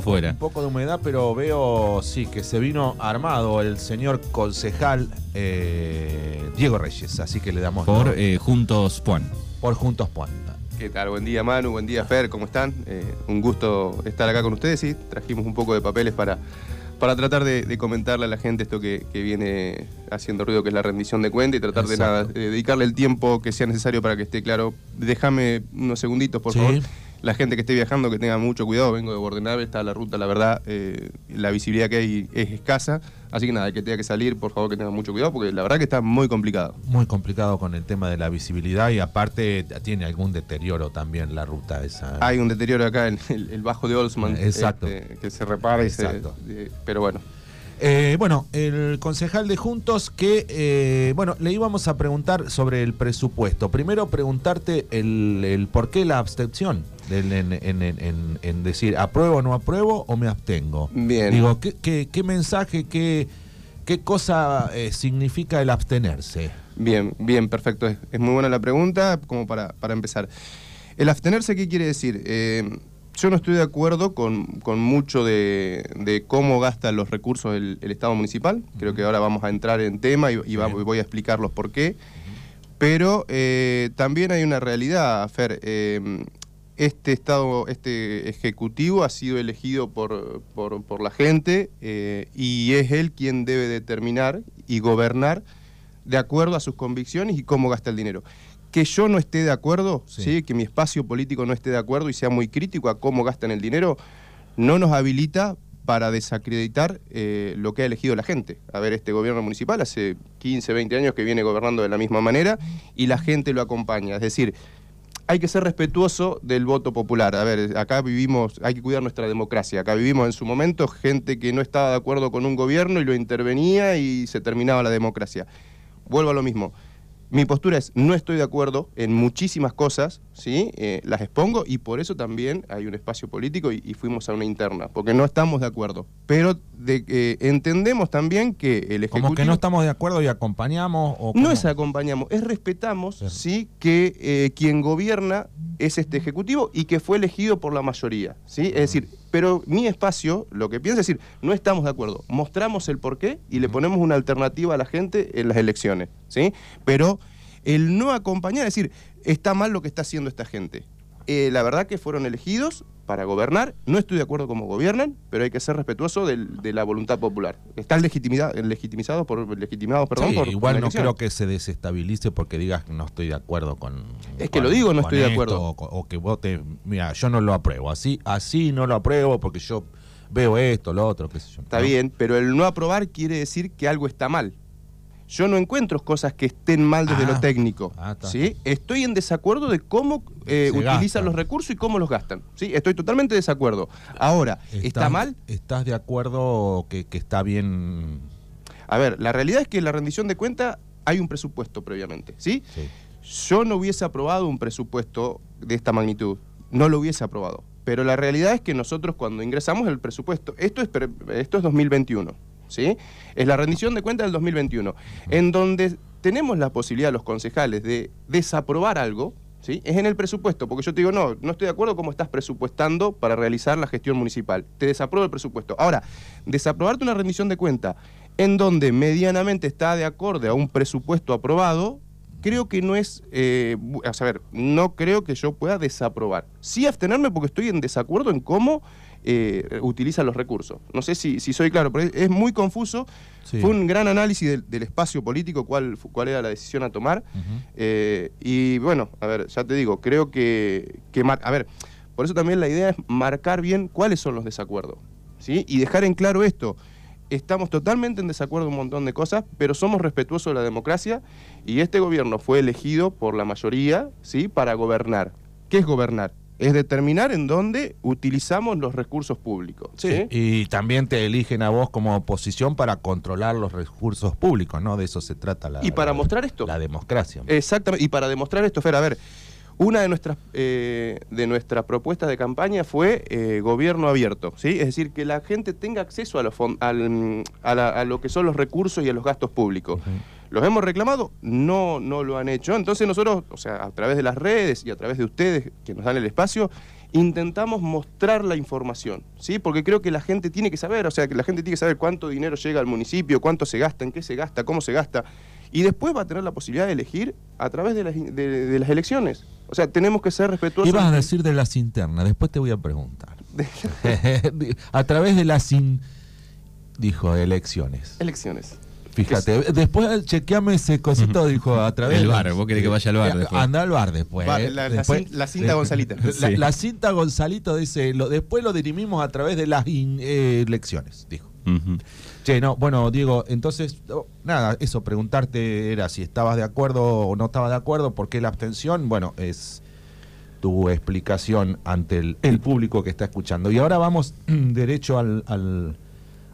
afuera. Un poco de humedad, pero veo, sí, que se vino armado el señor concejal eh, Diego Reyes, así que le damos... Por ¿no? eh, Juntos Puan. por Juntos Puan. ¿Qué tal? Buen día Manu, buen día Fer, ¿cómo están? Eh, un gusto estar acá con ustedes, sí, trajimos un poco de papeles para, para tratar de, de comentarle a la gente esto que, que viene haciendo ruido, que es la rendición de cuenta y tratar de nada, eh, dedicarle el tiempo que sea necesario para que esté claro. Déjame unos segunditos, por Sí. favor. La gente que esté viajando, que tenga mucho cuidado, vengo de Bordenave, está la ruta, la verdad, eh, la visibilidad que hay es escasa, así que nada, el que tenga que salir, por favor que tenga mucho cuidado, porque la verdad que está muy complicado. Muy complicado con el tema de la visibilidad y aparte tiene algún deterioro también la ruta esa. Hay un deterioro acá en el, el bajo de Olsman, Exacto. este, que se repara y se... Exacto. eh, pero bueno. Eh, bueno, el concejal de Juntos que, eh, bueno, le íbamos a preguntar sobre el presupuesto. Primero preguntarte el, el por qué la abstención, en, en- en- en- en decir apruebo o no apruebo o me abstengo. Bien. Digo, ¿qué, qué- qué mensaje, qué, qué cosa eh, significa el abstenerse? Bien, bien, perfecto. Es, es muy buena la pregunta, como para, para empezar. El abstenerse, ¿qué quiere decir? Yo no estoy de acuerdo con, con mucho de, de cómo gasta los recursos el, el Estado municipal. Creo que ahora vamos a entrar en tema y, y va- Bien. voy a explicarlos por qué. Pero eh, también hay una realidad, Fer. eh, este Estado, este Ejecutivo ha sido elegido por, por- por la gente eh, y es él quien debe determinar y gobernar de acuerdo a sus convicciones y cómo gasta el dinero. Que yo no esté de acuerdo, Sí. ¿sí? que mi espacio político no esté de acuerdo y sea muy crítico a cómo gastan el dinero, no nos habilita para desacreditar eh, lo que ha elegido la gente. A ver, este gobierno municipal hace 15, 20 años que viene gobernando de la misma manera y la gente lo acompaña. Es decir, hay que ser respetuoso del voto popular. A ver, acá vivimos, hay que cuidar nuestra democracia. Acá vivimos en su momento gente que no estaba de acuerdo con un gobierno y lo intervenía y se terminaba la democracia. Vuelvo a lo mismo. Mi postura es, no estoy de acuerdo en muchísimas cosas, ¿sí? Eh, las expongo y por eso también hay un espacio político y, y fuimos a una interna, porque no estamos de acuerdo. Pero de, eh, entendemos también que el Ejecutivo... Como que no estamos de acuerdo y acompañamos o No es acompañamos, es respetamos, sí, que eh, quien gobierna es este ejecutivo y que fue elegido por la mayoría, sí. Es decir, pero mi espacio, lo que piensa es decir, no estamos de acuerdo, mostramos el porqué y le ponemos una alternativa a la gente en las elecciones, sí. Pero el no acompañar, es decir, está mal lo que está haciendo esta gente. Eh, la verdad que fueron elegidos para gobernar. No estoy de acuerdo cómo gobiernan, pero hay que ser respetuoso del- de la voluntad popular. Están legitimizados por legitimados, perdón, Sí, por igual no creo que se desestabilice porque digas no estoy de acuerdo con. Es que con- lo digo, no estoy de acuerdo. O, o que vote. Mira, yo no lo apruebo. Así, así no lo apruebo porque yo veo esto, lo otro, qué sé yo. Está ¿no? bien, pero el no aprobar quiere decir que algo está mal. Yo no encuentro cosas que estén mal desde Ah. lo técnico. Ah. ¿sí? Estoy en desacuerdo de cómo eh, utilizan los recursos y cómo los gastan. ¿sí? Estoy totalmente de desacuerdo. Ahora, ¿está ¿Estás- mal? ¿Estás de acuerdo que, que está bien? A ver, la realidad es que en la rendición de cuenta hay un presupuesto previamente. ¿sí? Sí. Yo no hubiese aprobado un presupuesto de esta magnitud, no lo hubiese aprobado. Pero la realidad es que nosotros cuando ingresamos el presupuesto, esto es, esto es 2021, Es la rendición de cuentas del 2021, en donde tenemos la posibilidad los concejales de desaprobar algo, ¿sí? Es en el presupuesto, porque yo te digo, no, no estoy de acuerdo cómo estás presupuestando para realizar la gestión municipal. Te desapruebo el presupuesto. Ahora, desaprobarte una rendición de cuenta en donde medianamente está de acorde a un presupuesto aprobado, creo que no es, eh, a saber, no creo que yo pueda desaprobar. Sí abstenerme porque estoy en desacuerdo en cómo eh, utilizan los recursos. No sé si, si soy claro, pero es, es muy confuso. Sí. Fue un gran análisis del, del espacio político, cuál, cuál era la decisión a tomar. Eh, y bueno, a ver, ya te digo, creo que, que mar- a ver, por eso también la idea es marcar bien cuáles son los desacuerdos, ¿sí? Y dejar en claro esto. Estamos totalmente en desacuerdo en un montón de cosas, pero somos respetuosos de la democracia y este gobierno fue elegido por la mayoría, ¿sí? Para gobernar. ¿Qué es gobernar? Es determinar en dónde utilizamos los recursos públicos. ¿sí? Y también te eligen a vos como oposición para controlar los recursos públicos, ¿no? De eso se trata la. Y para la- mostrar esto. La democracia. Exactamente, y para demostrar esto, Fer, a ver, una de nuestras, eh, de nuestras propuestas de campaña fue eh, gobierno abierto, ¿sí? Es decir, que la gente tenga acceso a, los al, a, la- a lo que son los recursos y a los gastos públicos. ¿Los hemos reclamado? No, no lo han hecho. Entonces nosotros, o sea, a través de las redes y a través de ustedes que nos dan el espacio, intentamos mostrar la información, ¿sí? Porque creo que la gente tiene que saber, o sea, que la gente tiene que saber cuánto dinero llega al municipio, cuánto se gasta, en qué se gasta, cómo se gasta. Y después va a tener la posibilidad de elegir a través de las, de, de las elecciones. O sea, tenemos que ser respetuosos. ¿Qué vas a decir de las internas? Después te voy a preguntar. a través de las... In... Dijo, elecciones. Elecciones. Fíjate, después chequeame ese cosito, dijo, a través El bar, vos querés que vaya al bar Eh, después. Anda al bar después. Eh. la, la Después- cin- la cinta Gonzalita. La, Sí. la cinta Gonzalito dice, lo, después lo dirimimos a través de las in- eh, elecciones, dijo. Che, no, bueno, Diego, entonces, oh, nada, eso, preguntarte era si estabas de acuerdo o no estabas de acuerdo, por qué la abstención, bueno, es tu explicación ante el, el público que está escuchando. Y ahora vamos derecho al, al-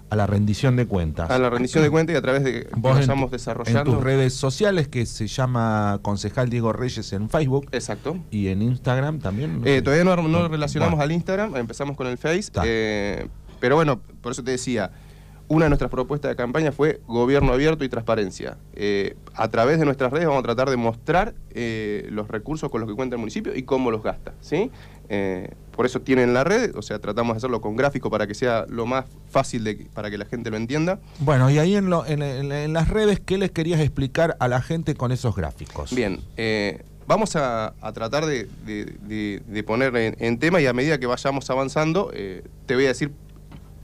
a la rendición de cuentas. A la rendición de cuentas y a través de que Vos tu- desarrollando. en tus redes sociales, que se llama Concejal Diego Reyes en Facebook Exacto. y en Instagram también. Eh, todavía no, no relacionamos bueno. al Instagram, empezamos con el Face. Eh, pero bueno, por eso te decía, una de nuestras propuestas de campaña fue gobierno abierto y transparencia. Eh, a través de nuestras redes vamos a tratar de mostrar eh, los recursos con los que cuenta el municipio y cómo los gasta. ¿sí? Eh, por eso tienen la red, o sea, tratamos de hacerlo con gráfico para que sea lo más fácil de, para que la gente lo entienda. Bueno, y ahí en, lo- en- en- en las redes, ¿qué les querías explicar a la gente con esos gráficos? Bien, vamos a, a tratar de, de- poner en, tema y a medida que vayamos avanzando, te voy a decir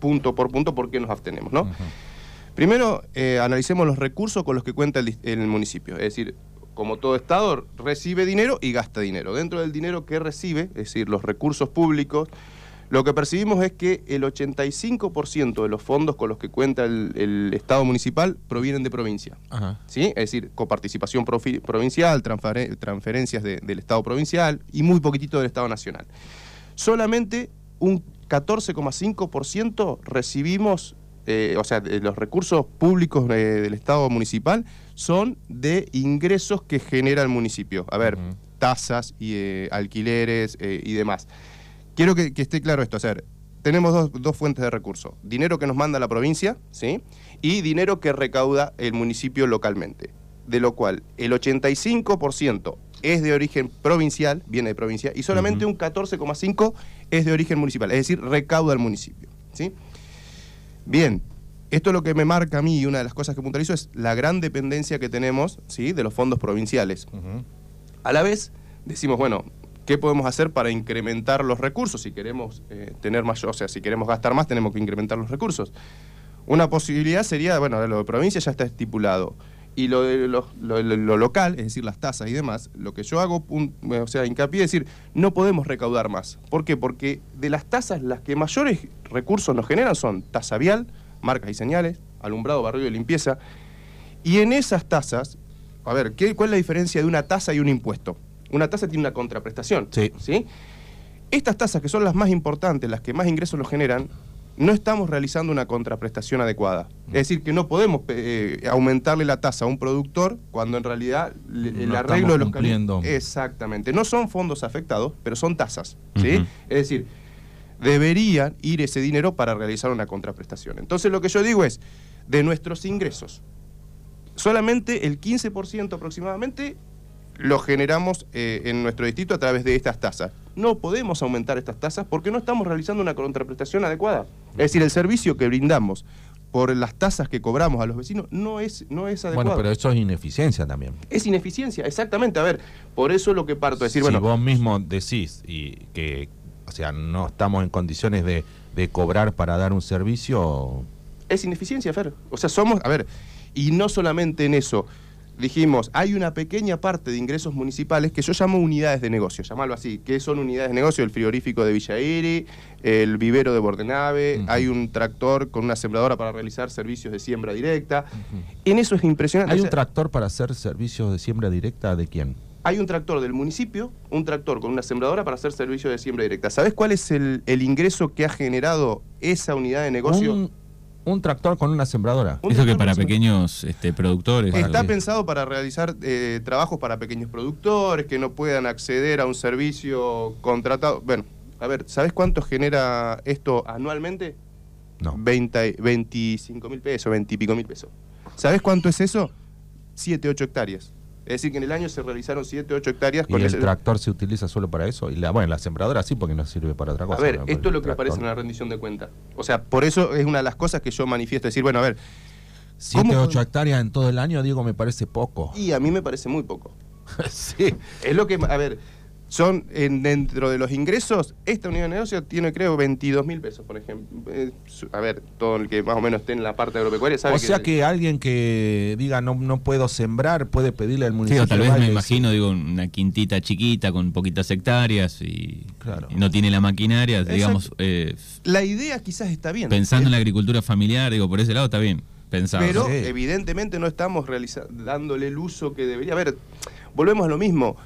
punto por punto por qué nos abstenemos, ¿no? Primero, eh, analicemos los recursos con los que cuenta el, municipio. Es decir, como todo Estado, recibe dinero y gasta dinero. Dentro del dinero que recibe, es decir, los recursos públicos, lo que percibimos es que el 85% de los fondos con los que cuenta el, el Estado municipal provienen de provincia. Ajá. ¿sí? Es decir, coparticipación provincial, transfere- transferencias de- del Estado provincial y muy poquitito del Estado nacional. Solamente un 14,5% recibimos, eh, o sea, los recursos públicos eh, del Estado municipal son de ingresos que genera el municipio. A ver, tasas y eh, alquileres eh, y demás. Quiero que, que esté claro esto, o sea, tenemos dos, dos fuentes de recursos. Dinero que nos manda la provincia, ¿sí? Y dinero que recauda el municipio localmente. De lo cual el 85% es de origen provincial, viene de provincia, y solamente un 14,5% es de origen municipal, es decir, recauda el municipio, ¿sí? Bien, esto es lo que me marca a mí y una de las cosas que puntualizo es la gran dependencia que tenemos, ¿sí? De los fondos provinciales. A la vez, decimos, bueno, ¿qué podemos hacer para incrementar los recursos? Si queremos eh, tener mayor, o sea, si queremos gastar más, tenemos que incrementar los recursos. Una posibilidad sería, bueno, lo de provincia ya está estipulado. Y lo de lo, lo- lo- lo local, es decir, las tasas y demás, lo que yo hago, o sea, hincapié es decir, no podemos recaudar más. ¿Por qué? Porque de las tasas, las que mayores recursos nos generan son tasa vial, marcas y señales, alumbrado, barrio y limpieza. Y en esas tasas, a ver, ¿qué, ¿cuál es la diferencia de una tasa y un impuesto? Una tasa tiene una contraprestación. Sí. ¿sí? Estas tasas, que son las más importantes, las que más ingresos nos generan, no estamos realizando una contraprestación adecuada. Es decir, que no podemos eh, aumentarle la tasa a un productor cuando en realidad le- el No arreglo de los cumpliendo. Exactamente. No son fondos afectados, pero son tasas. ¿sí? Es decir, debería ir ese dinero para realizar una contraprestación. Entonces lo que yo digo es, de nuestros ingresos, solamente el 15% aproximadamente lo generamos eh, en nuestro distrito a través de estas tasas. No podemos aumentar estas tasas porque no estamos realizando una contraprestación adecuada. Es decir, el servicio que brindamos por las tasas que cobramos a los vecinos no es, no es adecuado. Bueno, pero eso es ineficiencia también. Es ineficiencia, exactamente. A ver, por eso es lo que parto. Es decir, si bueno, vos mismo decís y que, o sea, no estamos en condiciones de, de cobrar para dar un servicio, Es ineficiencia, Fer. O sea, somos, a ver, y no solamente en eso. Dijimos, hay una pequeña parte de ingresos municipales que yo llamo unidades de negocio, llamarlo así, que son unidades de negocio, el frigorífico de Villairi, el vivero de Bordenave, hay un tractor con una sembradora para realizar servicios de siembra directa. En eso es impresionante. ¿hay un tractor para hacer servicios de siembra directa de quién? hay un tractor del municipio, un tractor con una sembradora para hacer servicios de siembra directa. ¿Sabes cuál es el, el ingreso que ha generado esa unidad de negocio? Un, un tractor con una sembradora. Un Eso que para pequeños este, productores. Está para- pensado para realizar eh, trabajos para pequeños productores que no puedan acceder a un servicio contratado. Bueno, a ver, ¿sabes cuánto genera esto anualmente? No. 20 25 mil pesos, 20 y pico mil pesos. ¿Sabes cuánto es eso? 7, 8 hectáreas. Es decir, que en el año se realizaron 7, 8 hectáreas ¿Y con el ese- tractor se utiliza solo para eso? Y la, bueno, la sembradora sí, porque no sirve para otra A cosa. ver, ¿no? esto es lo El que aparece en la rendición de cuenta. O sea, por eso es una de las cosas que yo manifiesto. Decir, bueno, a ver, 7, ¿Cómo? 8 hectáreas en todo el año, digo, me parece poco. y a mí me parece muy poco. sí. Es lo que, a ver, son en- dentro de los ingresos, esta unidad de negocio tiene, creo, 22 mil pesos, por ejemplo. Eh, a ver, todo el que más o menos esté en la parte agropecuaria sabe O sea que alguien que diga no, no puedo sembrar puede pedirle al Sí, municipio. o tal vez me imagino, digo, una quintita chiquita con poquitas hectáreas y, Claro. y no tiene la maquinaria, Exacto. digamos, eh, La idea quizás está bien. pensando en la Eh, agricultura familiar, digo, por ese lado está bien pensado. Pero Sí. evidentemente no estamos dándole el uso que debería. A ver, volvemos a lo mismo.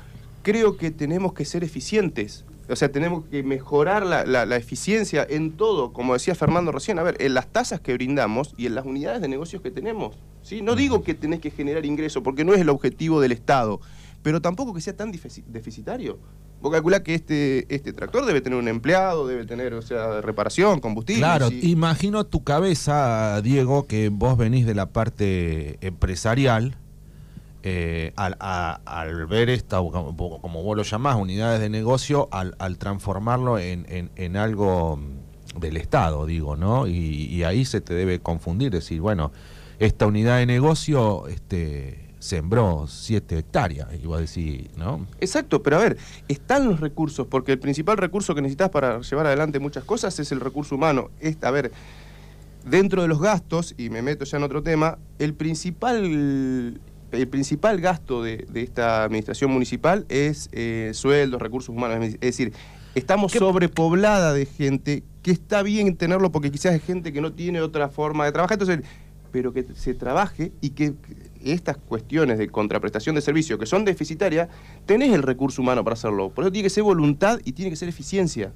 Creo que tenemos que ser eficientes. O sea, tenemos que mejorar la, la- la eficiencia en todo, como decía Fernando recién, a ver, en las tasas que brindamos y en las unidades de negocios que tenemos. ¿sí? No digo que tenés que generar ingresos, porque no es el objetivo del Estado, pero tampoco que sea tan defici- deficitario. Vos calculás que este, este tractor debe tener un empleado, debe tener, o sea, reparación, combustible. Claro, sí. imagino tu cabeza, Diego, que vos venís de la parte empresarial. Eh, al, a- al ver esta, como, vos lo llamás, unidades de negocio, al, transformarlo en, en- algo mm, del Estado, digo, ¿no? Y, ahí se te debe confundir, decir, bueno, esta unidad de negocio este, sembró siete hectáreas, y vos decís, ¿no? Exacto, pero a ver, están los recursos, porque el principal recurso que necesitas para llevar adelante muchas cosas es el recurso humano. Es, a ver, dentro de los gastos, y me meto ya en otro tema, el principal, el principal gasto de, de esta administración municipal es eh, sueldos, recursos humanos. Es decir, estamos ¿Qué- sobrepoblada de gente que está bien tenerlo porque quizás es gente que no tiene otra forma de trabajar. Entonces, pero que se trabaje y que estas cuestiones de contraprestación de servicio que son deficitarias, tenés el recurso humano para hacerlo. Por eso tiene que ser voluntad y tiene que ser eficiencia.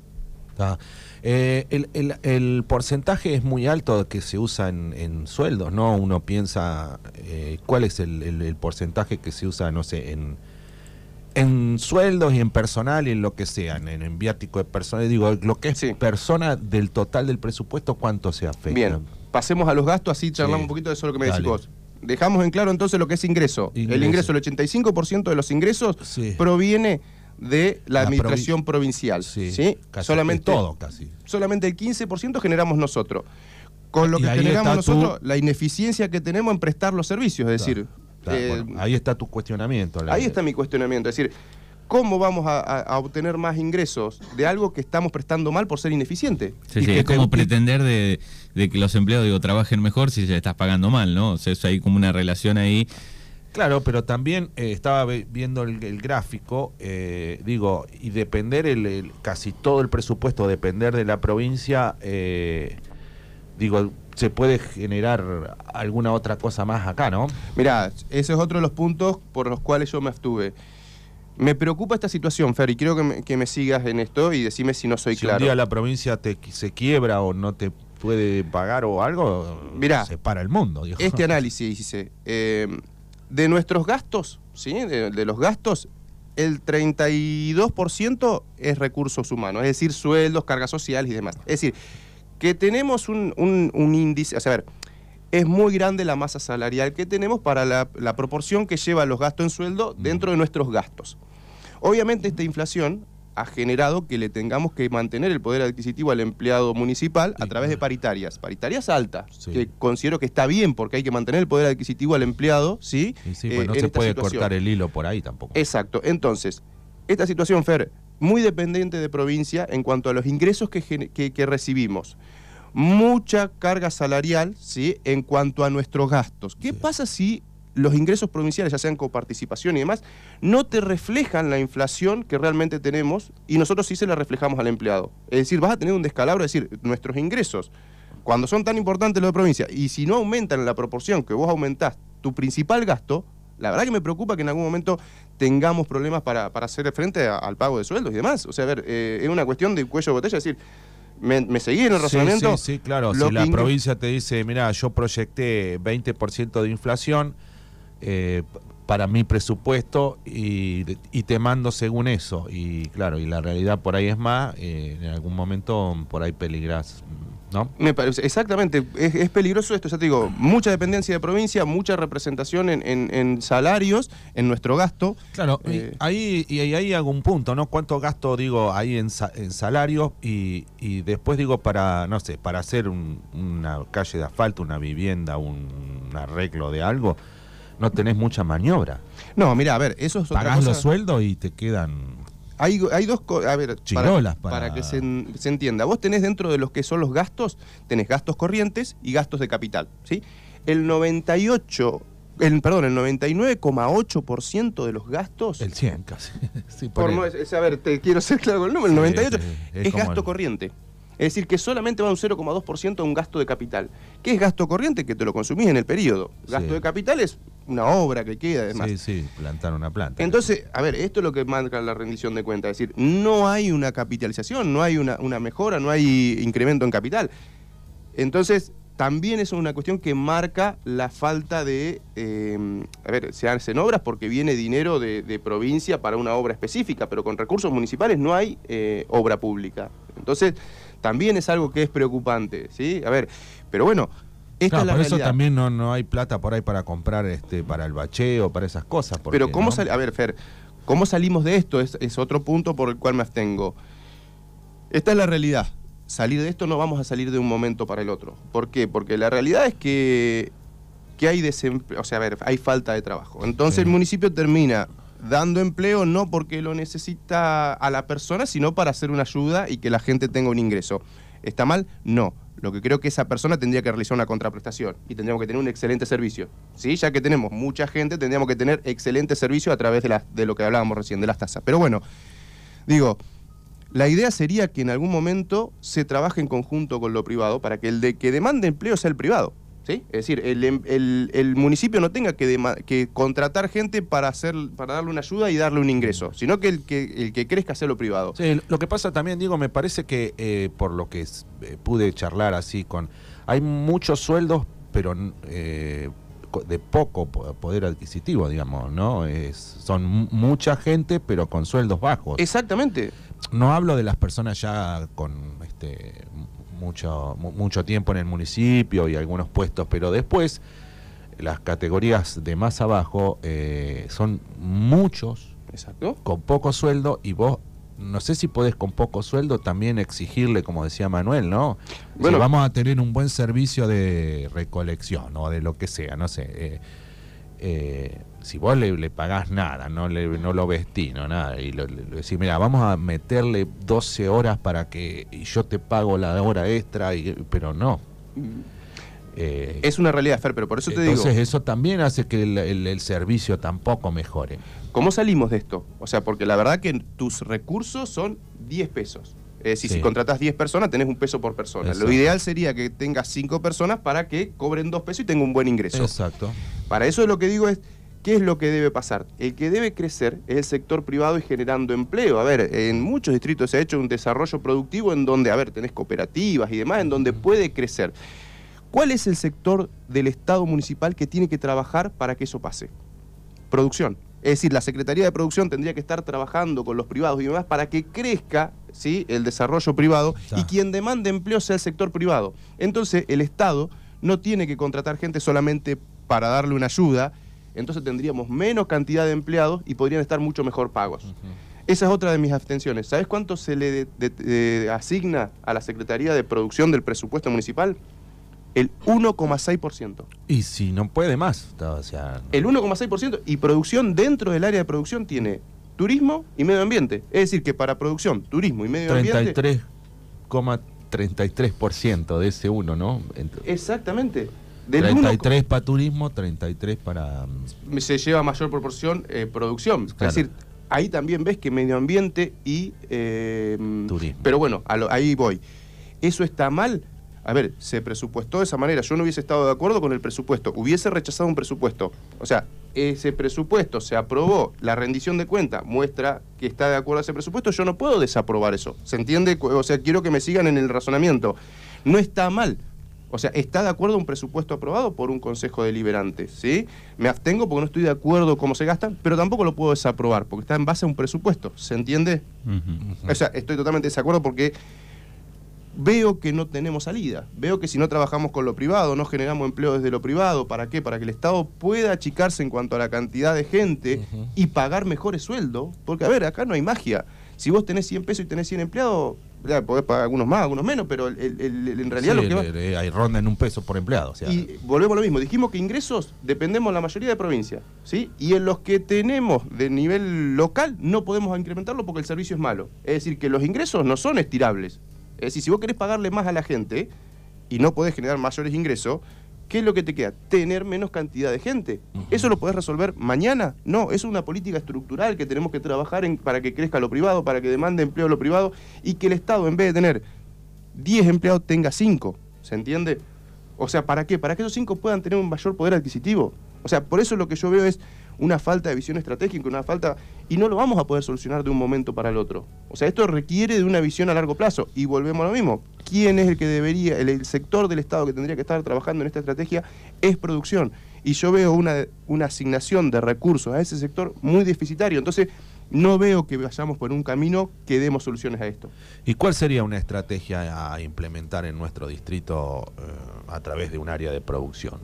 Está. Eh, el, el- el porcentaje es muy alto que se usa en, en sueldos, ¿no? Uno piensa, eh, ¿cuál es el, el- porcentaje que se usa, no sé, en, en sueldos y en personal y en lo que sea, en, en viático de personal? Digo, lo que es Sí. persona del total del presupuesto, ¿cuánto se afecta? Bien, pasemos a los gastos, así charlamos Sí. un poquito de eso lo que me decís vos. Dejamos en claro entonces lo que es ingreso. El Ingreso. ingreso, el 85% de los ingresos Sí. proviene de la, La administración provincial. Sí, ¿sí? casi Solamente, todo, casi. solamente el 15% generamos nosotros. Con lo Y que generamos tu- nosotros, la ineficiencia que tenemos en prestar los servicios. Es decir, Claro, eh, bueno, ahí está tu cuestionamiento. la- Ahí está mi cuestionamiento, es decir, ¿cómo vamos a, a- a obtener más ingresos de algo que estamos prestando mal por ser ineficiente? Sí, y sí, que es como pretender de, de que los empleados digo, trabajen mejor si ya estás pagando mal, ¿no? O sea, eso hay como una relación ahí. Claro, pero también eh, estaba viendo el, el gráfico, eh, digo, y depender el, el- casi todo el presupuesto, depender de la provincia, eh, digo, se puede generar alguna otra cosa más acá, ¿no? Mirá, ese es otro de los puntos por los cuales yo me abstuve. Me preocupa esta situación, Fer, y quiero que me, que me sigas en esto y decime si no soy si claro. un día la provincia te, se quiebra o no te puede pagar o algo, Mirá, se para el mundo. digo. Este análisis hice. De nuestros gastos, ¿sí? De, de los gastos, el 32% es recursos humanos, es decir, sueldos, cargas sociales y demás. Es decir, que tenemos un, un- un índice, o sea, a ver, es muy grande la masa salarial que tenemos para la, la proporción que lleva los gastos en sueldo dentro de nuestros gastos. Obviamente esta inflación ha generado que le tengamos que mantener el poder adquisitivo al empleado municipal a Sí, través de paritarias. Paritarias altas, Sí. que considero que está bien porque hay que mantener el poder adquisitivo al empleado, ¿sí? Y sí, Eh, pues no en se puede situación. cortar el hilo por ahí tampoco. Exacto. Entonces, esta situación, Fer, muy dependiente de provincia en cuanto a los ingresos que, gene- que- que recibimos. Mucha carga salarial, ¿sí? En cuanto a nuestros gastos. ¿Qué Sí. pasa si los ingresos provinciales, ya sean coparticipación y demás, no te reflejan la inflación que realmente tenemos y nosotros sí se la reflejamos al empleado? Es decir, vas a tener un descalabro, es decir, nuestros ingresos, cuando son tan importantes los de provincia, y si no aumentan en la proporción que vos aumentás tu principal gasto, la verdad que me preocupa que en algún momento tengamos problemas para, para hacer frente a- al pago de sueldos y demás. O sea, a ver, eh, es una cuestión de cuello de botella, es decir, me, me seguí en el razonamiento. Sí, sí, claro. Lo si la provincia te dice, mira, yo proyecté 20% de inflación eh, para mi presupuesto y, y te mando según eso. Y claro, y la realidad por ahí es más, eh, en algún momento por ahí peligras ¿no? Me parece, exactamente, es, es peligroso esto, ya te digo, mucha dependencia de provincia, mucha representación en, en- en salarios, en nuestro gasto. Claro, y Eh, ahí, y ahí hay algún punto, ¿no? ¿Cuánto gasto, digo, ahí en, en salarios y, y después, digo, para, no sé, para hacer un- una calle de asfalto, una vivienda, un, un arreglo de algo, no tenés mucha maniobra. No, mira, a ver, eso es otra Pagás cosa. los sueldos y te quedan... Hay, hay dos cosas, a ver, para, para- para que se, en- se entienda. Vos tenés dentro de los que son los gastos, tenés gastos corrientes y gastos de capital, ¿sí? El 98, el, perdón, el 99,8% de los gastos... El 100 casi. Sí, por por ahí. no- es- es- a ver, te quiero ser claro con el número, el Sí, 98 es- es, es gasto el- corriente. Es decir, que solamente va un 0,2% a un gasto de capital. ¿Qué es gasto corriente? Que te lo consumís en el periodo. Gasto Sí. de capital es una obra que queda, además. Sí, sí, plantar una planta. Entonces, a ver, esto es lo que marca la rendición de cuentas, es decir, no hay una capitalización, no hay una, una mejora, no hay incremento en capital. Entonces, también es una cuestión que marca la falta de, eh, a ver, se hacen obras porque viene dinero de, de provincia para una obra específica, pero con recursos municipales no hay eh, obra pública. Entonces, también es algo que es preocupante, ¿sí? A ver, pero bueno, esta Claro, es la por eso también no, no hay plata por ahí para comprar este para el bacheo, para esas cosas. porque, Pero ¿cómo ¿no? sal- A ver, Fer, ¿cómo salimos de esto? Es, es otro punto por el cual me abstengo. Esta es la realidad. Salir de esto no vamos a salir de un momento para el otro. ¿Por qué? Porque la realidad es que, que hay desempleo, o sea, a ver, hay falta de trabajo. Entonces Sí. el municipio termina dando empleo no porque lo necesita a la persona, sino para hacer una ayuda y que la gente tenga un ingreso. ¿Está mal? No. Lo que creo que esa persona tendría que realizar una contraprestación y tendríamos que tener un excelente servicio. ¿sí? Ya que tenemos mucha gente, tendríamos que tener excelente servicio a través de, la- de lo que hablábamos recién, de las tasas. Pero bueno, digo, la idea sería que en algún momento se trabaje en conjunto con lo privado para que el de que demande empleo sea el privado. ¿Sí? Es decir, el, em- el- el municipio no tenga que, que contratar gente para, hacer, para darle una ayuda y darle un ingreso, sino que el que, el que crezca sea lo privado. Sí, lo que pasa también, digo, me parece que eh, por lo que es- eh, pude charlar así con... Hay muchos sueldos, pero eh, de poco po- poder adquisitivo, digamos, ¿no? Es, son mu- mucha gente, pero con sueldos bajos. Exactamente. No hablo de las personas ya con este mucho, mu- mucho tiempo en el municipio y algunos puestos, pero después las categorías de más abajo eh, son muchos Exacto. con poco sueldo y vos no sé si podés con poco sueldo también exigirle, como decía Manuel, ¿no? Bueno. si vamos a tener un buen servicio de recolección o de lo que sea, no sé. eh, eh, si vos le, le pagás nada, no, le, no lo vestís, no nada, y lo, le- le decís, mira, vamos a meterle 12 horas para que y yo te pago la hora extra, y, pero no. Eh, Es una realidad, Fer, pero por eso te entonces digo, eso también hace que el, el- el servicio tampoco mejore. ¿cómo salimos de esto? O sea, porque la verdad que tus recursos son 10 pesos. Es decir, Sí. si contratás 10 personas, tenés un peso por persona. Exacto. Lo ideal sería que tengas 5 personas para que cobren 2 pesos y tenga un buen ingreso. Exacto. Para eso lo que digo es, ¿qué es lo que debe pasar? El que debe crecer es el sector privado y generando empleo. A ver, en muchos distritos se ha hecho un desarrollo productivo en donde, a ver, tenés cooperativas y demás, en donde puede crecer. ¿Cuál es el sector del Estado municipal que tiene que trabajar para que eso pase? Producción. Es decir, la Secretaría de Producción tendría que estar trabajando con los privados y demás para que crezca ¿sí? el desarrollo privado Ya. y quien demande empleo sea el sector privado. Entonces, el Estado no tiene que contratar gente solamente para darle una ayuda, entonces tendríamos menos cantidad de empleados y podrían estar mucho mejor pagos. Esa es otra de mis abstenciones. ¿Sabes cuánto se le de- de- de- asigna a la Secretaría de Producción del presupuesto municipal? El 1,6%. Y si no puede más, o sea, El 1,6% y producción dentro del área de producción tiene turismo y medio ambiente. Es decir, que para producción, turismo y medio ambiente... 33,33% de ese uno, ¿no? Ent- Exactamente. Del 1, 33 para turismo, 33 para... mm, se lleva mayor proporción eh, producción. Claro. Es decir, ahí también ves que medio ambiente y... eh, Turismo. Pero bueno, a lo- ahí voy. ¿Eso está mal? A ver, se presupuestó de esa manera. Yo no hubiese estado de acuerdo con el presupuesto. Hubiese rechazado un presupuesto. O sea, ese presupuesto se aprobó, la rendición de cuenta muestra que está de acuerdo a ese presupuesto. Yo no puedo desaprobar eso. ¿Se entiende? O sea, quiero que me sigan en el razonamiento. No está mal. O sea, está de acuerdo un presupuesto aprobado por un consejo deliberante, ¿sí? Me abstengo porque no estoy de acuerdo cómo se gastan, pero tampoco lo puedo desaprobar porque está en base a un presupuesto, ¿se entiende? O sea, estoy totalmente de desacuerdo porque veo que no tenemos salida. Veo que si no trabajamos con lo privado, no generamos empleo desde lo privado, ¿para qué? Para que el Estado pueda achicarse en cuanto a la cantidad de gente y pagar mejores sueldos. Porque, a ver, acá no hay magia. Si vos tenés 100 pesos y tenés 100 empleados, ya, podés pagar algunos más, algunos menos, pero el- el- el- en realidad Sí, lo que va... hay ronda en un peso por empleado. o sea, Y volvemos a lo mismo, dijimos que ingresos dependemos la mayoría de provincias, ¿sí? Y en los que tenemos de nivel local no podemos incrementarlo porque el servicio es malo. Es decir, que los ingresos no son estirables. Es decir, si vos querés pagarle más a la gente y no podés generar mayores ingresos, ¿qué es lo que te queda? Tener menos cantidad de gente. ¿Eso lo podés resolver mañana? No, es una política estructural que tenemos que trabajar en, para que crezca lo privado, para que demande empleo lo privado y que el Estado, en vez de tener 10 empleados, tenga 5. ¿Se entiende? O sea, ¿para qué? Para que esos 5 puedan tener un mayor poder adquisitivo. O sea, por eso lo que yo veo es una falta de visión estratégica, una falta... Y no lo vamos a poder solucionar de un momento para el otro. O sea, esto requiere de una visión a largo plazo. Y volvemos a lo mismo. ¿Quién es el que debería, el, el sector del Estado que tendría que estar trabajando en esta estrategia? Es producción. Y yo veo una, una asignación de recursos a ese sector muy deficitario. Entonces, no veo que vayamos por un camino que demos soluciones a esto. ¿Y cuál sería una estrategia a implementar en nuestro distrito eh, a través de un área de producción?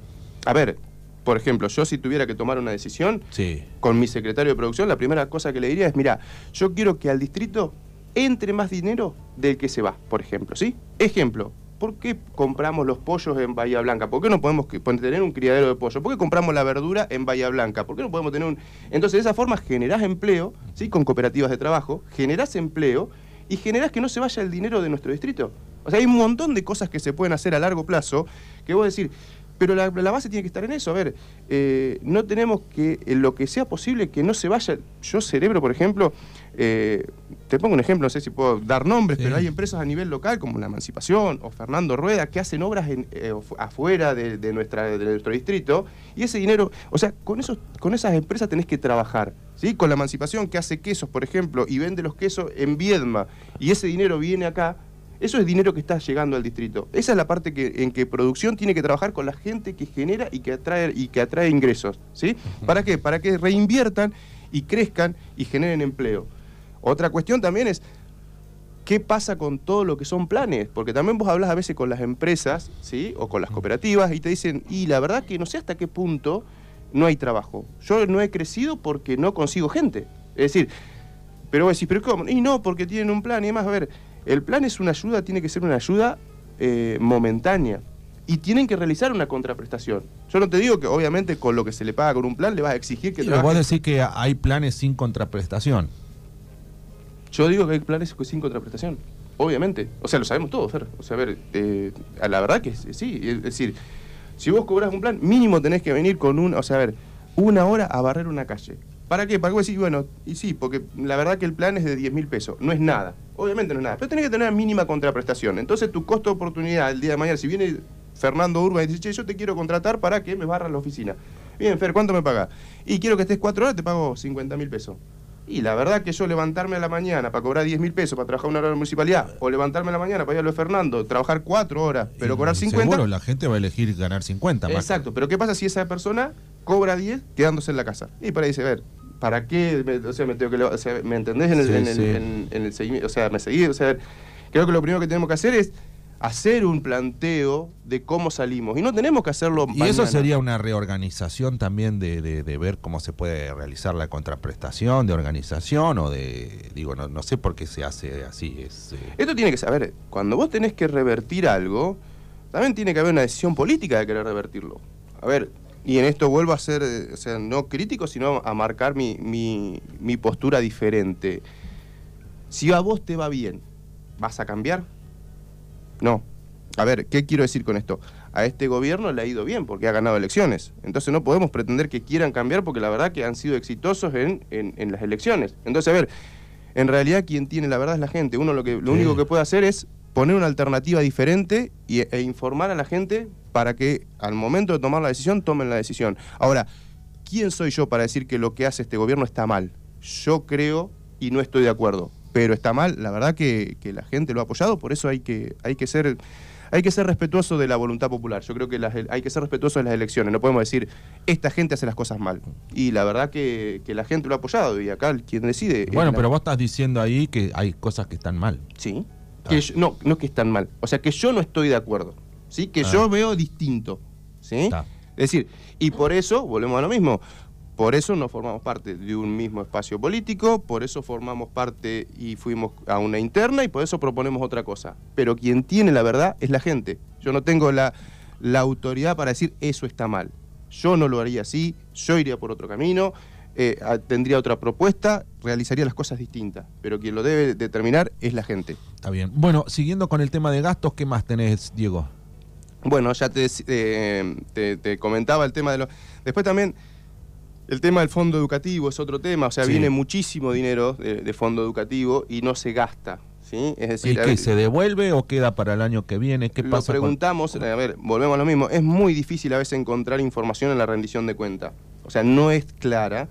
A ver, por ejemplo, yo si tuviera que tomar una decisión, Sí. con mi secretario de producción, la primera cosa que le diría es, mira, yo quiero que al distrito entre más dinero del que se va, por ejemplo, ¿sí? Ejemplo, ¿por qué compramos los pollos en Bahía Blanca? ¿Por qué no podemos tener un criadero de pollo? ¿Por qué compramos la verdura en Bahía Blanca? ¿Por qué no podemos tener un...? Entonces, de esa forma generás empleo, ¿sí? Con cooperativas de trabajo, generás empleo y generás que no se vaya el dinero de nuestro distrito. O sea, hay un montón de cosas que se pueden hacer a largo plazo que vos decir, pero la, la base tiene que estar en eso. A ver, eh, no tenemos que, en lo que sea posible, que no se vaya. Yo, cerebro, por ejemplo, eh, te pongo un ejemplo, no sé si puedo dar nombres, Sí. pero hay empresas a nivel local como La Emancipación o Fernando Rueda que hacen obras en, eh, afu- afuera de, de nuestra, de nuestro distrito y ese dinero, o sea, con, esos, con esas empresas tenés que trabajar. ¿sí? Con La Emancipación que hace quesos, por ejemplo, y vende los quesos en Viedma y ese dinero viene acá. Eso es dinero que está llegando al distrito. Esa es la parte que, en que producción tiene que trabajar con la gente que genera y que atrae, y que atrae ingresos. ¿sí? ¿Para qué? Para que reinviertan y crezcan y generen empleo. Otra cuestión también es qué pasa con todo lo que son planes, porque también vos hablas a veces con las empresas, ¿sí? O con las cooperativas y te dicen, y la verdad que no sé hasta qué punto no hay trabajo. Yo no he crecido porque no consigo gente. Es decir, pero vos decís, ¿pero cómo? Y no, porque tienen un plan y demás. A ver, el plan es una ayuda, tiene que ser una ayuda eh, momentánea. Y tienen que realizar una contraprestación. Yo no te digo que obviamente con lo que se le paga con un plan le vas a exigir que trabaje. vos decís que hay planes sin contraprestación. Yo digo que hay planes sin contraprestación. Obviamente. O sea, lo sabemos todos, Fer. O sea, a ver, eh, a la verdad que sí. Es decir, si vos cobras un plan, mínimo tenés que venir con un. O sea, a ver, una hora a barrer una calle. ¿Para qué? Para que vos decís, bueno, y sí, porque la verdad que el plan es de 10 mil pesos. No es nada. Obviamente no es nada. Pero tenés que tener una mínima contraprestación. Entonces, tu costo de oportunidad el día de mañana, si viene Fernando Urban y dice, che, yo te quiero contratar para que me barras la oficina. Bien, Fer, ¿cuánto me pagas? Y quiero que estés cuatro horas, te pago 50 mil pesos. Y la verdad que yo levantarme a la mañana para cobrar 10 mil pesos para trabajar una hora en la municipalidad, o levantarme a la mañana para ir a lo de Fernando, trabajar cuatro horas, pero Y cobrar 50. Seguro la gente va a elegir ganar 50 más. Exacto, pero ¿qué pasa si esa persona cobra 10 quedándose en la casa? Y para ahí dice, a ver, ¿para qué? Me, o sea, me tengo que o sea, ¿me entendés en el, Sí, en el- sí. en- en el seguimiento? O sea, me seguí, o sea, creo que lo primero que tenemos que hacer es hacer un planteo de cómo salimos. Y no tenemos que hacerlo Y eso mañana. sería una reorganización también de, de- de ver cómo se puede realizar la contraprestación, de organización o de, digo, no, no sé por qué se hace así. Es, eh, Esto tiene que saber, cuando vos tenés que revertir algo, también tiene que haber una decisión política de querer revertirlo. A ver, y en esto vuelvo a ser, eh, o sea, no crítico, sino a marcar mi, mi- mi postura diferente. Si a vos te va bien, ¿vas a cambiar? No. A ver, ¿qué quiero decir con esto? A este gobierno le ha ido bien porque ha ganado elecciones. Entonces no podemos pretender que quieran cambiar porque la verdad que han sido exitosos en, en- en las elecciones. Entonces, a ver, en realidad quien tiene la verdad es la gente. Uno lo, que, lo Sí. único que puede hacer es poner una alternativa diferente y, e informar a la gente para que al momento de tomar la decisión tomen la decisión. Ahora, ¿quién soy yo para decir que lo que hace este gobierno está mal? Yo creo y no estoy de acuerdo. Pero está mal, la verdad que, que la gente lo ha apoyado, por eso hay que, hay que ser... Hay que ser respetuoso de la voluntad popular. Yo creo que las- hay que ser respetuoso de las elecciones. No podemos decir, esta gente hace las cosas mal. Y la verdad que, que la gente lo ha apoyado. Y acá quien decide. Bueno, la- pero vos estás diciendo ahí que hay cosas que están mal. Sí. Que yo- no, no que están mal. O sea, que yo no estoy de acuerdo. ¿Sí? Que Ah. yo veo distinto. ¿Sí? Es decir, y por eso, volvemos a lo mismo, por eso no formamos parte de un mismo espacio político, por eso formamos parte y fuimos a una interna y por eso proponemos otra cosa. Pero quien tiene la verdad es la gente. Yo no tengo la, la autoridad para decir eso está mal. Yo no lo haría así, yo iría por otro camino, eh, tendría otra propuesta, realizaría las cosas distintas. Pero quien lo debe determinar es la gente. Está bien. Bueno, siguiendo con el tema de gastos, ¿qué más tenés, Diego? Bueno, ya te, eh, te- te comentaba el tema de los... Después también el tema del fondo educativo es otro tema, o sea, Sí. viene muchísimo dinero de, de fondo educativo y no se gasta, ¿sí? Es ¿Y decir, a qué, ver, se devuelve o queda para el año que viene? ¿Qué lo pasa? con- preguntamos, a ver, volvemos a lo mismo, es muy difícil a veces encontrar información en la rendición de cuenta, o sea, no es clara.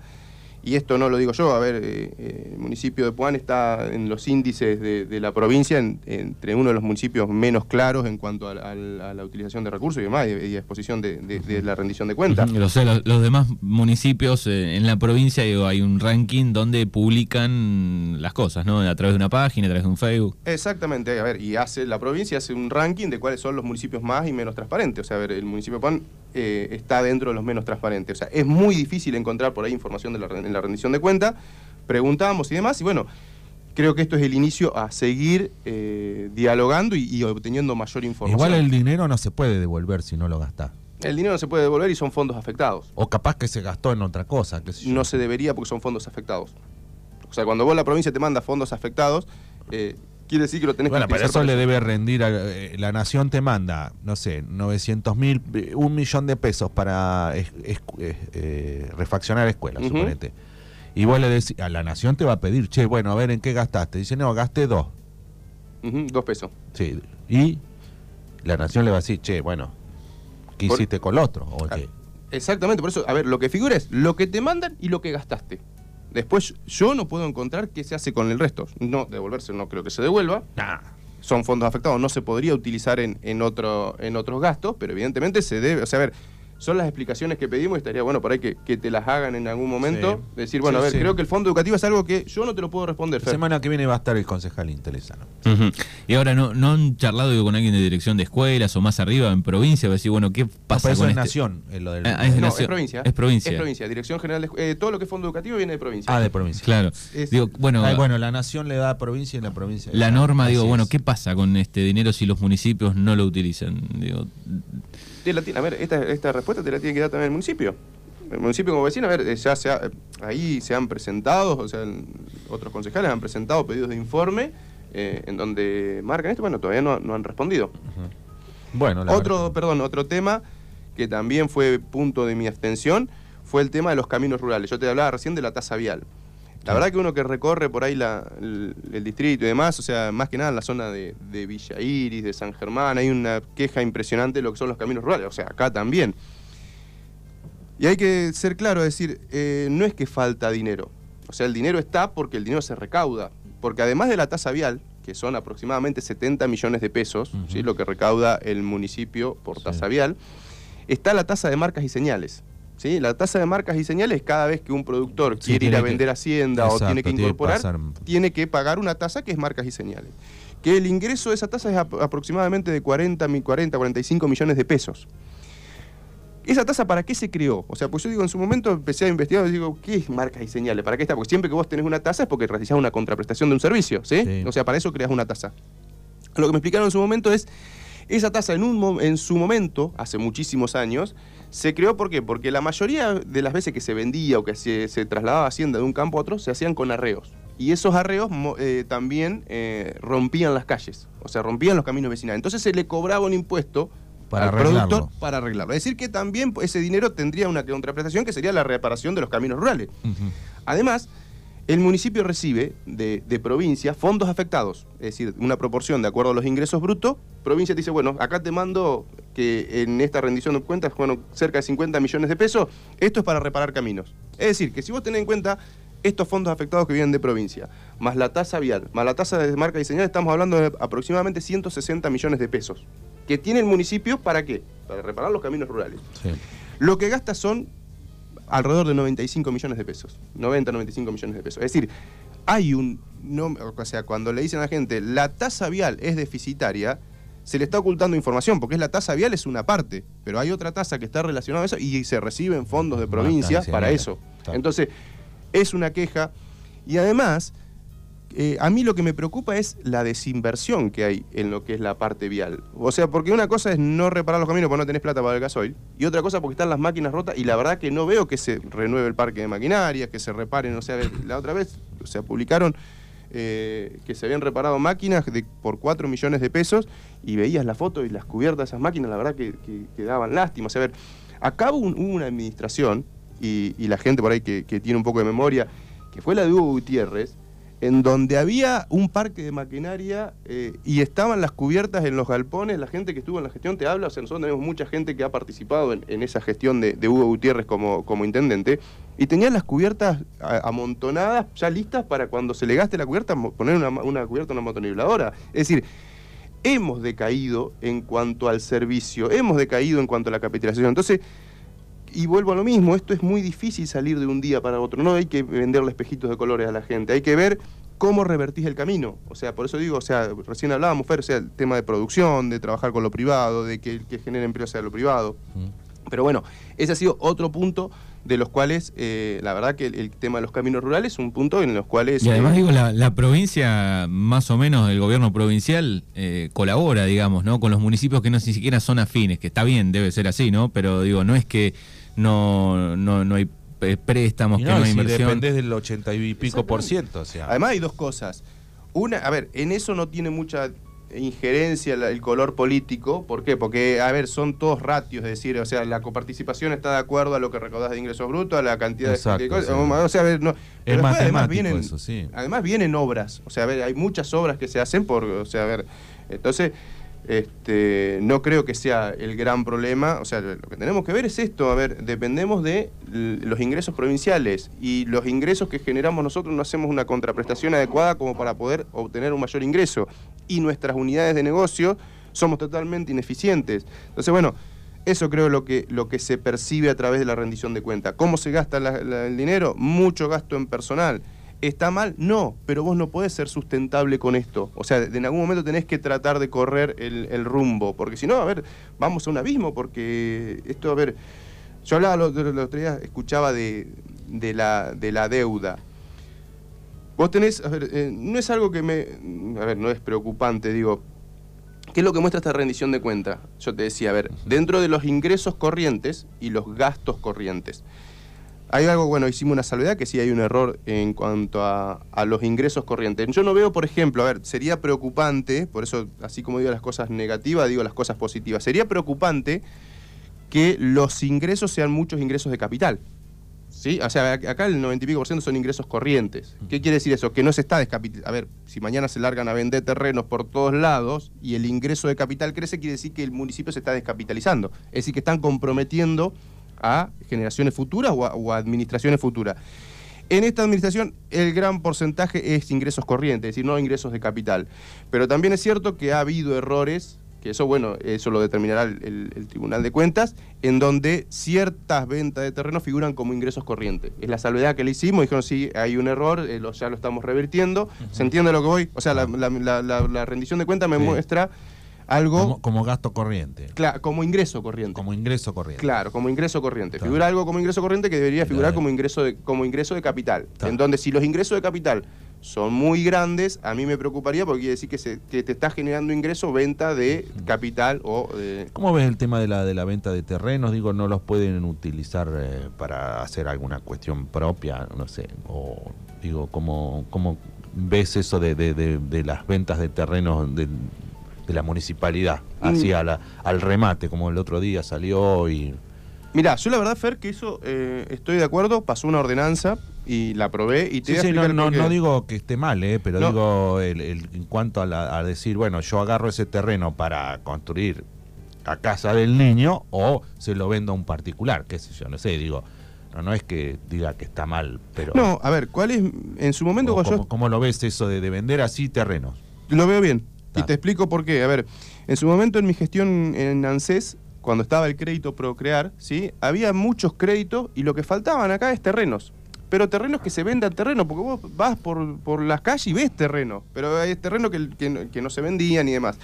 Y esto no lo digo yo, a ver, eh, eh, el municipio de Puan está en los índices de, de la provincia en- entre uno de los municipios menos claros en cuanto a, la- a la a la utilización de recursos y demás, y, y a exposición de, de- de la rendición de cuenta. Ujú, Lo sé, los, los demás municipios eh, en la provincia digo, hay un ranking donde publican las cosas, ¿no? A través de una página, a través de un Facebook. Exactamente, a ver, y hace la provincia hace un ranking de cuáles son los municipios más y menos transparentes. O sea, a ver, el municipio de Puan eh, está dentro de los menos transparentes. O sea, es muy difícil encontrar por ahí información de la, en la rendición de cuenta. Preguntamos y demás, y bueno, creo que esto es el inicio a seguir eh, dialogando y, y obteniendo mayor información. Igual el dinero no se puede devolver si no lo gastás. El dinero no se puede devolver y son fondos afectados. O capaz que se gastó en otra cosa. qué sé yo. No se debería porque son fondos afectados. O sea, cuando vos la provincia te manda fondos afectados, eh, quiere decir que lo tenés Bueno, que pero utilizar eso le debe rendir a eh, la nación te manda, no sé, 900 mil, eh, un millón de pesos para es- es- eh, refaccionar escuelas, Ujú. suponete. Y vos le decís, a la nación te va a pedir, che, bueno, a ver en qué gastaste. Dice, no, gasté dos. Dos pesos. Sí. Y la nación le va a decir, che, bueno, ¿qué Por- hiciste con el otro? O Ah. Exactamente, por eso, a ver, lo que figura es lo que te mandan y lo que gastaste. Después yo no puedo encontrar qué se hace con el resto. No, devolverse no creo que se devuelva. Nah. Son fondos afectados, no se podría utilizar en, en, otro, en otros gastos, pero evidentemente se debe, o sea, a ver, son las explicaciones que pedimos y estaría bueno por ahí que, que te las hagan en algún momento. Sí. Decir, bueno, Sí, a ver, sí. creo que el fondo educativo es algo que yo no te lo puedo responder, La Fer. semana que viene va a estar el concejal Intelesano. Ujú. Y ahora, ¿no, ¿no han charlado digo, con alguien de dirección de escuelas o más arriba en provincia? Para decir, bueno, ¿qué pasa eso con es este? nación, lo del... Ah, es de No, nación. es provincia. Es provincia. Es provincia. Dirección General de eh, todo lo que es fondo educativo viene de provincia. ah, de provincia. Claro. Es- digo, bueno, Ay, bueno, la nación le da a provincia y la provincia... la da- norma, digo, Así bueno. ¿qué pasa con este dinero si los municipios no lo utilizan? Digo, Te la tiene- a ver, esta, esta respuesta te la tiene que dar también el municipio. El municipio como vecino, a ver, eh, ya se ha- ahí se han presentado, o sea, otros concejales han presentado pedidos de informe eh, en donde marcan esto, bueno, todavía no, no han respondido. Bueno, la Otro, verdad. perdón, otro tema que también fue punto de mi abstención fue el tema de los caminos rurales. Yo te hablaba recién de la tasa vial. La verdad que uno que recorre por ahí la- el, el distrito y demás, o sea, más que nada en la zona de, de Villa Iris, de San Germán, hay una queja impresionante de lo que son los caminos rurales, o sea, acá también. Y hay que ser claro, es decir, eh, no es que falta dinero. O sea, el dinero está porque el dinero se recauda. Porque además de la tasa vial, que son aproximadamente 70 millones de pesos. ¿sí? lo que recauda el municipio por Sí. tasa vial, está la tasa de marcas y señales. ¿Sí? La tasa de marcas y señales, cada vez que un productor Sí, quiere ir a que- vender hacienda o tiene que tiene que incorporar, tiene que pagar una tasa que es marcas y señales. Que el ingreso de esa tasa es ap- aproximadamente de 40, mi- 40, 45 millones de pesos. ¿Esa tasa para qué se creó? O sea, pues yo digo, en su momento empecé a investigar y digo, ¿qué es marcas y señales? ¿Para qué está? Porque siempre que vos tenés una tasa es porque realizás una contraprestación de un servicio, ¿sí? Sí. O sea, para eso creas una tasa. Lo que me explicaron en su momento es, esa tasa en, un, en su momento, hace muchísimos años, se creó ¿por qué? Porque la mayoría de las veces que se vendía o que se, se trasladaba hacienda de un campo a otro, se hacían con arreos. Y esos arreos eh, también eh, rompían las calles, o sea, rompían los caminos vecinales. Entonces se le cobraba un impuesto Para al arreglarlo. productor para arreglarlo. Es decir, que también ese dinero tendría una contraprestación que sería la reparación de los caminos rurales. Además, el municipio recibe de, de provincia fondos afectados, es decir, una proporción de acuerdo a los ingresos brutos. Provincia te dice, bueno, acá te mando que en esta rendición de cuentas, bueno, cerca de 50 millones de pesos, esto es para reparar caminos. Es decir, que si vos tenés en cuenta estos fondos afectados que vienen de provincia, más la tasa vial, más la tasa de marca y señal, estamos hablando de aproximadamente 160 millones de pesos. Que tiene el municipio para qué? Para reparar los caminos rurales. Sí. Lo que gasta son alrededor de 95 millones de pesos. 90, 95 millones de pesos. Es decir, hay un... No, o sea, cuando le dicen a la gente, la tasa vial es deficitaria, se le está ocultando información, porque es la tasa vial es una parte, pero hay otra tasa que está relacionada a eso y se reciben fondos de provincia está, para eso. Entonces, es una queja. Y además, eh, a mí lo que me preocupa es la desinversión que hay en lo que es la parte vial. O sea, porque una cosa es no reparar los caminos porque no tenés plata para el gasoil, y otra cosa porque están las máquinas rotas, y la verdad que no veo que se renueve el parque de maquinaria, que se reparen, o sea, la otra vez, o sea, publicaron eh, que se habían reparado máquinas por 4 millones de pesos, y veías la foto y las cubiertas de esas máquinas, la verdad que, que- que daban lástima. O sea, a ver, acá hubo, un- hubo una administración, y, la gente por ahí que, tiene un poco de memoria, que fue la de Hugo Gutiérrez, en donde había un parque de maquinaria eh, y estaban las cubiertas en los galpones, la gente que estuvo en la gestión te habla, o sea, nosotros tenemos mucha gente que ha participado en, esa gestión de, Hugo Gutiérrez como intendente, y tenían las cubiertas amontonadas, ya listas para cuando se le gaste la cubierta, poner una, una cubierta una motonibladora. Es decir, hemos decaído en cuanto al servicio, hemos decaído en cuanto a la capitalización. Entonces, y vuelvo a lo mismo, esto es muy difícil salir de un día para otro. No hay que venderle espejitos de colores a la gente, hay que ver cómo revertís el camino. O sea, por eso digo, o sea, recién hablábamos, Fer, o sea, el tema de producción, de trabajar con lo privado, de que el que genere empleo sea lo privado. Pero bueno, ese ha sido otro punto de los cuales, eh, la verdad que el, el tema de los caminos rurales es un punto en los cuales... Y además eh, digo, la, la provincia, más o menos el gobierno provincial, eh, colabora, digamos, ¿no? Con los municipios que no ni siquiera son afines, que está bien, debe ser así, ¿no? Pero digo, no es que no, no, no hay eh, préstamos, Y que no, no hay si inversión. dependés del ochenta y pico por ciento, o sea. Además hay dos cosas. Una, a ver, en eso no tiene mucha injerencia el color político. ¿Por qué? Porque, a ver, son todos ratios, es decir, o sea, la coparticipación está de acuerdo a lo que recaudás de ingresos brutos, a la cantidad Exacto, de cosas. sí. O sea, a ver, no. pero después además vienen, eso, sí. Además vienen obras. O sea, a ver, hay muchas obras que se hacen por, o sea, a ver, entonces. Este, no creo que sea el gran problema, o sea, lo que tenemos que ver es esto, a ver, dependemos de los ingresos provinciales y los ingresos que generamos nosotros no hacemos una contraprestación adecuada como para poder obtener un mayor ingreso y nuestras unidades de negocio somos totalmente ineficientes. Entonces, bueno, eso creo lo que, lo que se percibe a través de la rendición de cuenta. ¿Cómo se gasta la- la- el dinero? Mucho gasto en personal. ¿Está mal? No, pero vos no podés ser sustentable con esto. O sea, en algún momento tenés que tratar de correr el, rumbo, porque si no, a ver, vamos a un abismo, porque esto, a ver, yo hablaba los, los otros días, escuchaba de, de la, de la deuda. Vos tenés, a ver, eh, no es algo que me, a ver, no es preocupante, digo, ¿qué es lo que muestra esta rendición de cuenta? Yo te decía, a ver, dentro de los ingresos corrientes y los gastos corrientes. Hay algo, bueno, hicimos una salvedad que sí hay un error en cuanto a, a los ingresos corrientes. Yo no veo, por ejemplo, a ver, sería preocupante, por eso, así como digo las cosas negativas, digo las cosas positivas. Sería preocupante que los ingresos sean muchos ingresos de capital. ¿Sí? O sea, ac- acá el 90 y pico por ciento son ingresos corrientes. ¿Qué quiere decir eso? Que no se está descapitalizando. A ver, si mañana se largan a vender terrenos por todos lados y el ingreso de capital crece, quiere decir que el municipio se está descapitalizando. Es decir, que están comprometiendo a generaciones futuras o a, o a administraciones futuras. En esta administración el gran porcentaje es ingresos corrientes, es decir, no ingresos de capital. Pero también es cierto que ha habido errores, que eso, bueno, eso lo determinará el, el- el Tribunal de Cuentas, en donde ciertas ventas de terreno figuran como ingresos corrientes. Es la salvedad que le hicimos, dijeron, sí, hay un error, eh, lo- ya lo estamos revirtiendo. ¿Se entiende lo que voy? O sea, la, la- la- la- la rendición de cuentas me Sí. muestra algo Como, como gasto corriente. cla- como ingreso corriente. Como ingreso corriente. Claro, como ingreso corriente. Claro. Figura algo como ingreso corriente que debería figurar Claro. como ingreso de, como ingreso de capital. Claro. En donde si los ingresos de capital son muy grandes, a mí me preocuparía porque quiere decir que, se, que te está generando ingreso venta de capital o de... ¿Cómo ves el tema de la, de la venta de terrenos? Digo, ¿no los pueden utilizar eh, para hacer alguna cuestión propia? No sé. O digo, ¿cómo, cómo ves eso de, de- de- de las ventas de terrenos de, de la municipalidad? Así Mm. a la- al remate, como el otro día salió y... Mirá, yo la verdad, Fer, que eso eh, estoy de acuerdo, pasó una ordenanza y la aprobé y te Sí, voy a sí, no, no, digo que esté mal, eh, pero No. digo el, el- en cuanto a, la- a decir, bueno, yo agarro ese terreno para construir a casa del niño o se lo vendo a un particular, qué sé yo, no sé, digo, no, no es que diga que está mal, pero... No, a ver, ¿cuál es? En su momento, o cuando yo ¿cómo, cómo lo ves eso de, de vender así terrenos? Lo veo bien. Y te explico por qué. A ver, en su momento en mi gestión en ANSES, cuando estaba el crédito Procrear, ¿sí? había muchos créditos y lo que faltaban acá es terrenos. pero terrenos que se vendan terreno, porque vos vas por, por las calles y ves terreno, pero hay terreno que, que no- que no se vendían y demás.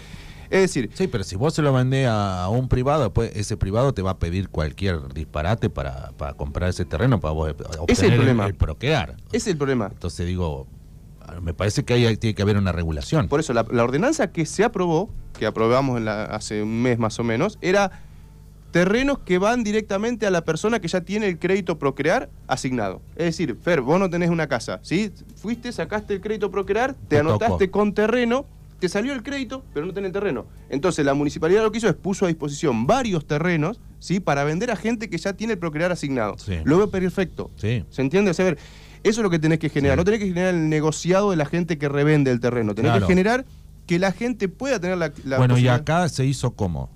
Es decir, Sí, pero si vos se lo vendés a, un privado, después ese privado te va a pedir cualquier disparate para, para comprar ese terreno para vos obtener es el problema. el procrear. ese es el problema. Entonces digo, me parece que ahí tiene que haber una regulación. Por eso, la, la ordenanza que se aprobó, que aprobamos en la- hace un mes más o menos, era terrenos que van directamente a la persona que ya tiene el crédito Procrear asignado. Es decir, Fer, vos no tenés una casa, ¿sí? Fuiste, sacaste el crédito Procrear, te, Te anotaste tocó. con terreno, te salió el crédito, pero no tenés el terreno. Entonces, la municipalidad lo que hizo es puso a disposición varios terrenos, ¿sí? Para vender a gente que ya tiene el Procrear asignado. Sí. Lo veo perfecto. Sí. ¿Se entiende? O sea, a ver, eso es lo que tenés que generar. Sí. No tenés que generar el negociado de la gente que revende el terreno. Tenés Claro. que generar que la gente pueda tener la, la bueno, y acá se hizo cómo?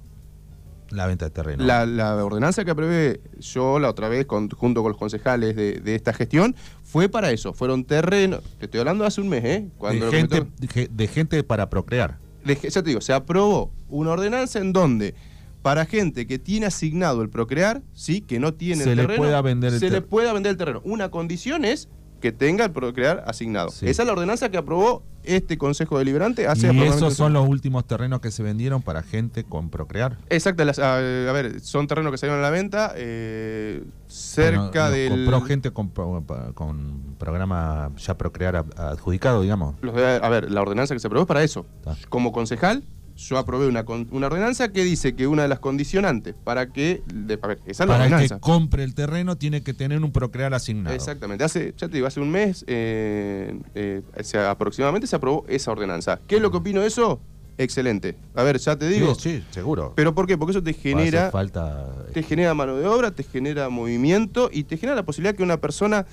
La venta de terreno. La, la ordenanza que aprobé yo la otra vez con- junto con los concejales de, de esta gestión fue para eso. Fueron terrenos, te estoy hablando de hace un mes, ¿eh? de, gente, de, gente para procrear. de- ya te digo, se aprobó una ordenanza en donde para gente que tiene asignado el procrear, sí, que no tiene Se el le terreno, pueda vender el se le pueda vender el terreno. Una condición es que tenga el procrear asignado. Sí. Esa es la ordenanza que aprobó este Consejo Deliberante hace y esos son los últimos terrenos que se vendieron para gente con procrear. Exacto, las- a, a ver, son terrenos que salieron a la venta eh, cerca Bueno, del... Compró gente con, pro- con programa ya procrear ad- adjudicado, digamos. los de- a ver, la ordenanza que se aprobó es para eso. Está. Como concejal, yo aprobé una, una ordenanza que dice que una de las condicionantes para que... de- a ver, esa es la Para que compre el terreno tiene que tener un procrear asignado. Exactamente. Hace, ya te digo, hace un mes eh, eh, se- aproximadamente se aprobó esa ordenanza. ¿Qué es lo que opino de eso? Excelente. A ver, ya te digo. sí, sí, seguro. ¿Pero por qué? Porque eso te genera... falta te genera mano de obra, te genera movimiento y te genera la posibilidad que una persona.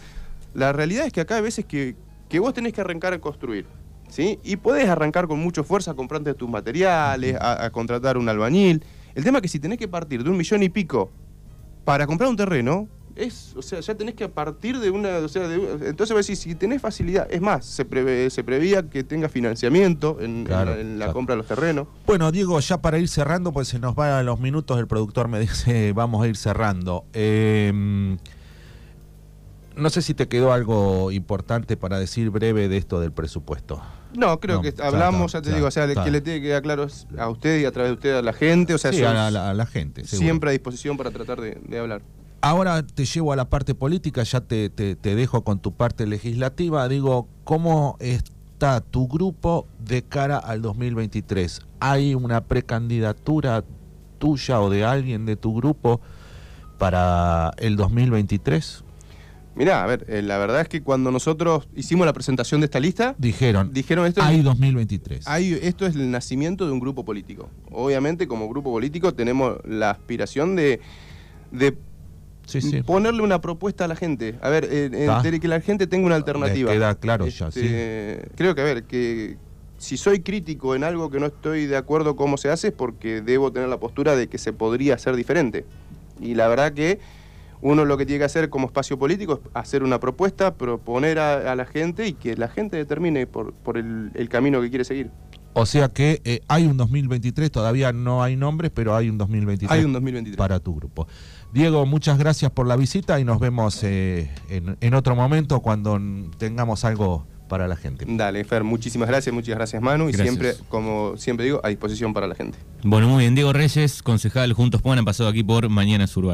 La realidad es que acá hay veces que, que vos tenés que arrancar a construir. ¿Sí? Y podés arrancar con mucha fuerza comprando tus materiales, a, a contratar un albañil. El tema es que si tenés que partir de un millón y pico para comprar un terreno, es, o sea, ya tenés que partir de una, o sea, de- entonces vos decís, si tenés facilidad, es más, se, prevé- se prevía que tenga financiamiento en, Claro, la, en la claro. compra de los terrenos. Bueno, Diego, ya para ir cerrando, pues se nos van los minutos, el productor me dice, vamos a ir cerrando. Eh, no sé si te quedó algo importante para decir breve de esto del presupuesto. No, creo No, que hablamos, ya te digo, o sea, está. que le tiene que quedar claro a usted y a través de usted a la gente, o sea, sí, a la, a la- a la gente. seguro. siempre a disposición para tratar de, de hablar. Ahora te llevo a la parte política, ya te, te- te dejo con tu parte legislativa. Digo, ¿cómo está tu grupo de cara al 2023? ¿Hay una precandidatura tuya o de alguien de tu grupo para el 2023? Mirá, a ver, eh, la verdad es que cuando nosotros hicimos la presentación de esta lista, Dijeron, dijeron esto, hay 2023. hay- esto es el nacimiento de un grupo político. Obviamente, como grupo político tenemos la aspiración de, de Sí, sí. ponerle una propuesta a la gente. A ver, eh, que la gente tenga una alternativa. Queda claro ya, Este, Creo que, a ver, que si soy crítico en algo que no estoy de acuerdo cómo se hace es porque debo tener la postura de que se podría hacer diferente. Y la verdad que uno lo que tiene que hacer como espacio político es hacer una propuesta, proponer a, a la gente y que la gente determine por, por el, el camino que quiere seguir. O sea que eh, hay un 2023, todavía no hay nombres, pero hay un 2023 Hay un 2023. para tu grupo. Diego, muchas gracias por la visita y nos vemos eh, en, en otro momento cuando tengamos algo para la gente. Dale, Fer, muchísimas gracias, muchas gracias Manu y Gracias. siempre, como siempre digo, a disposición para la gente. Bueno, muy bien. Diego Reyes, concejal Juntos Puedan, han pasado aquí por Mañana Urbana.